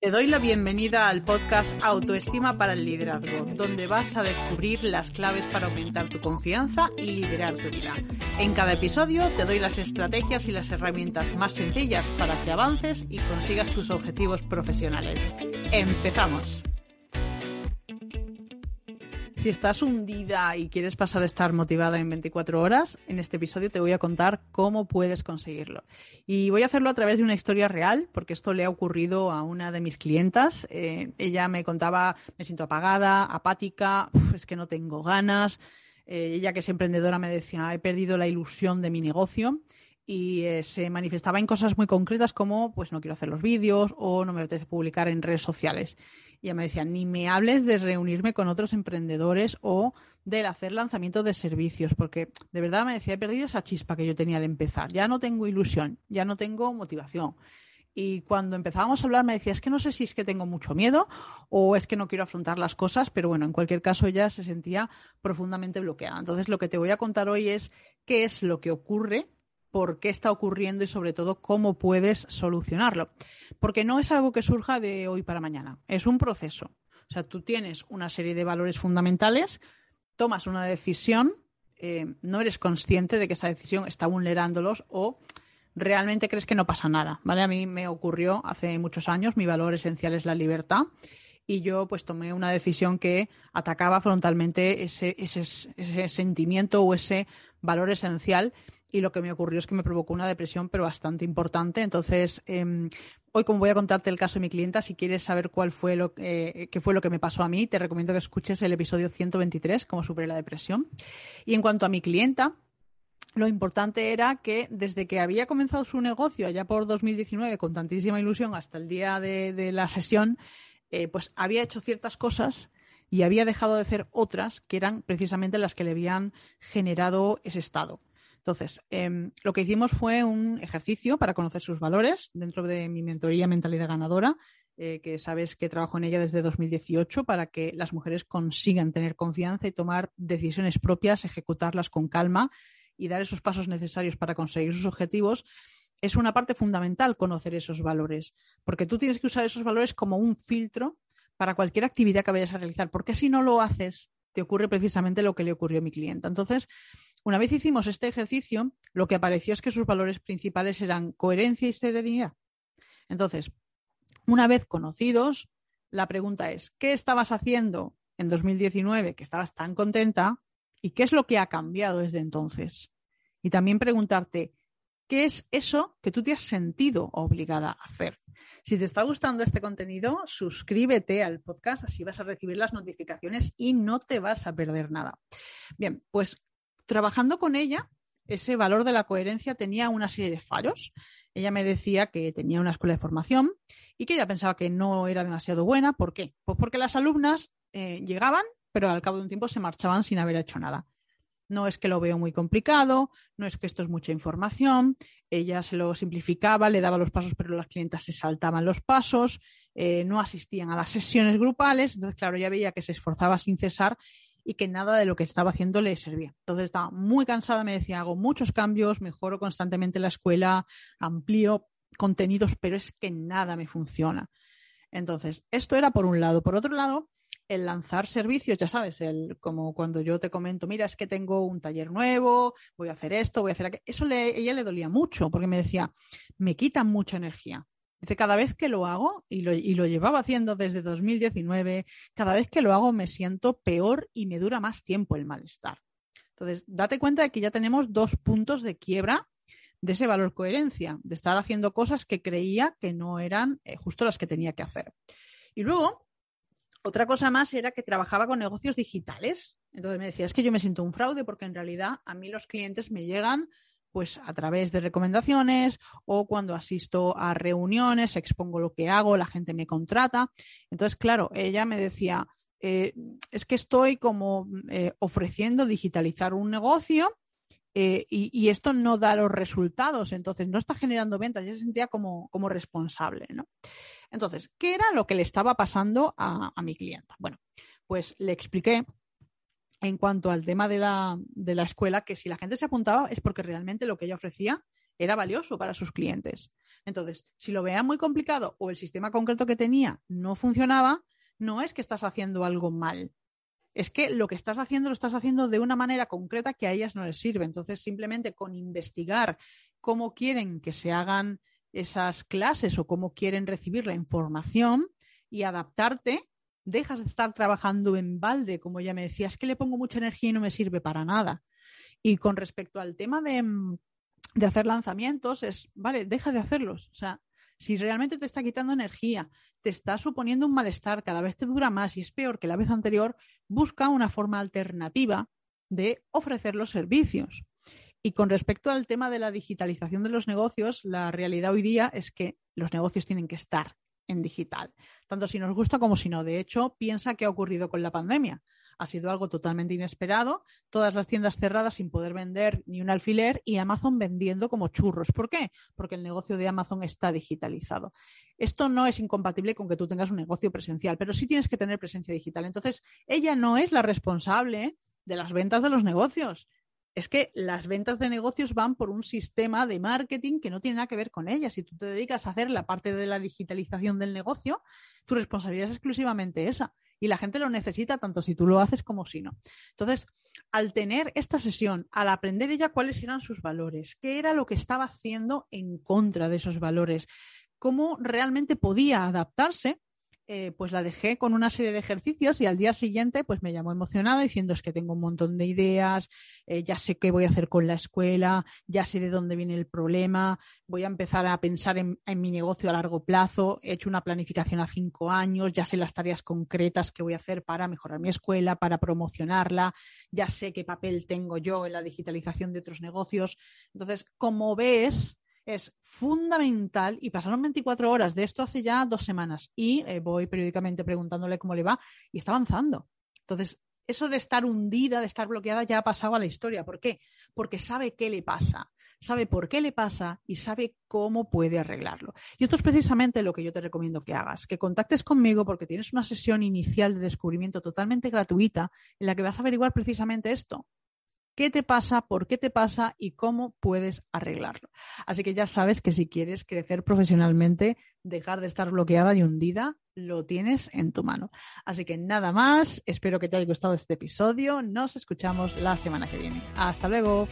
Te doy la bienvenida al podcast Autoestima para el Liderazgo, donde vas a descubrir las claves para aumentar tu confianza y liderar tu vida. En cada episodio te doy las estrategias y las herramientas más sencillas para que avances y consigas tus objetivos profesionales. ¡Empezamos! Si estás hundida y quieres pasar a estar motivada en 24 horas, en este episodio te voy a contar cómo puedes conseguirlo. Y voy a hacerlo a través de una historia real, porque esto le ha ocurrido a una de mis clientas. Eh, ella me contaba, me siento apagada, apática, es que no tengo ganas. Eh, ella que es emprendedora me decía, he perdido la ilusión de mi negocio y eh, se manifestaba en cosas muy concretas como pues no quiero hacer los vídeos o no me apetece publicar en redes sociales. Y ella me decía, ni me hables de reunirme con otros emprendedores o del hacer lanzamientos de servicios, porque de verdad me decía, he perdido esa chispa que yo tenía al empezar, ya no tengo ilusión, ya no tengo motivación. Y cuando empezábamos a hablar me decía, es que no sé si es que tengo mucho miedo o es que no quiero afrontar las cosas, pero bueno, en cualquier caso ella se sentía profundamente bloqueada. Entonces lo que te voy a contar hoy es qué es lo que ocurre por qué está ocurriendo y sobre todo cómo puedes solucionarlo. Porque no es algo que surja de hoy para mañana, es un proceso. O sea, tú tienes una serie de valores fundamentales, tomas una decisión, eh, no eres consciente de que esa decisión está vulnerándolos o realmente crees que no pasa nada, ¿vale? A mí me ocurrió hace muchos años, mi valor esencial es la libertad y yo pues tomé una decisión que atacaba frontalmente ese, ese, ese sentimiento o ese valor esencial y lo que me ocurrió es que me provocó una depresión, pero bastante importante. Entonces, em, hoy como voy a contarte el caso de mi clienta, si quieres saber cuál fue lo, eh, qué fue lo que me pasó a mí, te recomiendo que escuches el episodio 123, cómo superé la depresión. Y en cuanto a mi clienta, lo importante era que desde que había comenzado su negocio allá por 2019 con tantísima ilusión hasta el día de, la sesión, eh, pues había hecho ciertas cosas y había dejado de hacer otras que eran precisamente las que le habían generado ese estado. Entonces, em, lo que hicimos fue un ejercicio para conocer sus valores dentro de mi mentoría Mentalidad Ganadora, eh, que sabes que trabajo en ella desde 2018 para que las mujeres consigan tener confianza y tomar decisiones propias, ejecutarlas con calma y dar esos pasos necesarios para conseguir sus objetivos. Es una parte fundamental conocer esos valores, porque tú tienes que usar esos valores como un filtro para cualquier actividad que vayas a realizar, porque si no lo haces, te ocurre precisamente lo que le ocurrió a mi clienta. Entonces, una vez hicimos este ejercicio, lo que apareció es que sus valores principales eran coherencia y serenidad. Entonces, una vez conocidos, la pregunta es, ¿qué estabas haciendo en 2019 que estabas tan contenta y qué es lo que ha cambiado desde entonces? Y también preguntarte, ¿qué es eso que tú te has sentido obligada a hacer? Si te está gustando este contenido, suscríbete al podcast, así vas a recibir las notificaciones y no te vas a perder nada. Bien, pues trabajando con ella, ese valor de la coherencia tenía una serie de fallos. Ella me decía que tenía una escuela de formación y que ella pensaba que no era demasiado buena. ¿Por qué? Pues porque las alumnas eh, llegaban, pero al cabo de un tiempo se marchaban sin haber hecho nada. No es que lo veo muy complicado, no es que esto es mucha información. Ella se lo simplificaba, le daba los pasos, pero las clientas se saltaban los pasos, eh, no asistían a las sesiones grupales. Entonces, claro, ella veía que se esforzaba sin cesar y que nada de lo que estaba haciendo le servía. Entonces estaba muy cansada, me decía, hago muchos cambios, mejoro constantemente la escuela, amplío contenidos, pero es que nada me funciona. Entonces, esto era por un lado. Por otro lado, el lanzar servicios, ya sabes, el, como cuando yo te comento, mira, es que tengo un taller nuevo, voy a hacer esto, voy a hacer aquello. Eso ella le dolía mucho porque me decía, me quita mucha energía. Dice, cada vez que lo hago, y lo, y lo llevaba haciendo desde 2019, cada vez que lo hago me siento peor y me dura más tiempo el malestar. Entonces, date cuenta de que ya tenemos dos puntos de quiebra de ese valor coherencia, de estar haciendo cosas que creía que no eran eh, justo las que tenía que hacer. Y luego, otra cosa más era que trabajaba con negocios digitales. Entonces me decía, es que yo me siento un fraude porque en realidad a mí los clientes me llegan pues a través de recomendaciones o cuando asisto a reuniones, expongo lo que hago, la gente me contrata. Entonces, claro, ella me decía, eh, es que estoy como eh, ofreciendo digitalizar un negocio eh, y, esto no da los resultados, entonces no está generando ventas. Yo se sentía como, como responsable, ¿no? Entonces, ¿qué era lo que le estaba pasando a, a mi clienta? Bueno, pues le expliqué en cuanto al tema de la, de la escuela, que si la gente se apuntaba es porque realmente lo que ella ofrecía era valioso para sus clientes. Entonces, si lo vean muy complicado o el sistema concreto que tenía no funcionaba, no es que estás haciendo algo mal. Es que lo que estás haciendo lo estás haciendo de una manera concreta que a ellas no les sirve. Entonces, simplemente con investigar cómo quieren que se hagan esas clases o cómo quieren recibir la información y adaptarte, dejas de estar trabajando en balde, como ya me decía, es que le pongo mucha energía y no me sirve para nada. Y con respecto al tema de, mm, de hacer lanzamientos, es, vale, deja de hacerlos. O sea, si realmente te está quitando energía, te está suponiendo un malestar, cada vez te dura más y es peor que la vez anterior, busca una forma alternativa de ofrecer los servicios. Y con respecto al tema de la digitalización de los negocios, la realidad hoy día es que los negocios tienen que estar en digital, tanto si nos gusta como si no. De hecho, piensa qué ha ocurrido con la pandemia. Ha sido algo totalmente inesperado, todas las tiendas cerradas sin poder vender ni un alfiler y Amazon vendiendo como churros. ¿Por qué? Porque el negocio de Amazon está digitalizado. Esto no es incompatible con que tú tengas un negocio presencial, pero sí tienes que tener presencia digital. Entonces, ella no es la responsable de las ventas de los negocios es que las ventas de negocios van por un sistema de marketing que no tiene nada que ver con ellas. Si tú te dedicas a hacer la parte de la digitalización del negocio, tu responsabilidad es exclusivamente esa. Y la gente lo necesita tanto si tú lo haces como si no. Entonces, al tener esta sesión, al aprender ella cuáles eran sus valores, qué era lo que estaba haciendo en contra de esos valores, cómo realmente podía adaptarse, eh, pues la dejé con una serie de ejercicios y al día siguiente pues me llamó emocionada diciendo es que tengo un montón de ideas, eh, ya sé qué voy a hacer con la escuela, ya sé de dónde viene el problema, voy a empezar a pensar en, en mi negocio a largo plazo, he hecho una planificación a cinco años, ya sé las tareas concretas que voy a hacer para mejorar mi escuela, para promocionarla, ya sé qué papel tengo yo en la digitalización de otros negocios. Entonces, como ves, es fundamental y pasaron 24 horas de esto hace ya dos semanas y eh, voy periódicamente preguntándole cómo le va y está avanzando. Entonces, eso de estar hundida, de estar bloqueada, ya ha pasado a la historia. ¿Por qué? Porque sabe qué le pasa, sabe por qué le pasa y sabe cómo puede arreglarlo. Y esto es precisamente lo que yo te recomiendo que hagas, que contactes conmigo porque tienes una sesión inicial de descubrimiento totalmente gratuita en la que vas a averiguar precisamente esto qué te pasa, por qué te pasa y cómo puedes arreglarlo. Así que ya sabes que si quieres crecer profesionalmente, dejar de estar bloqueada y hundida, lo tienes en tu mano. Así que nada más, espero que te haya gustado este episodio, nos escuchamos la semana que viene. Hasta luego.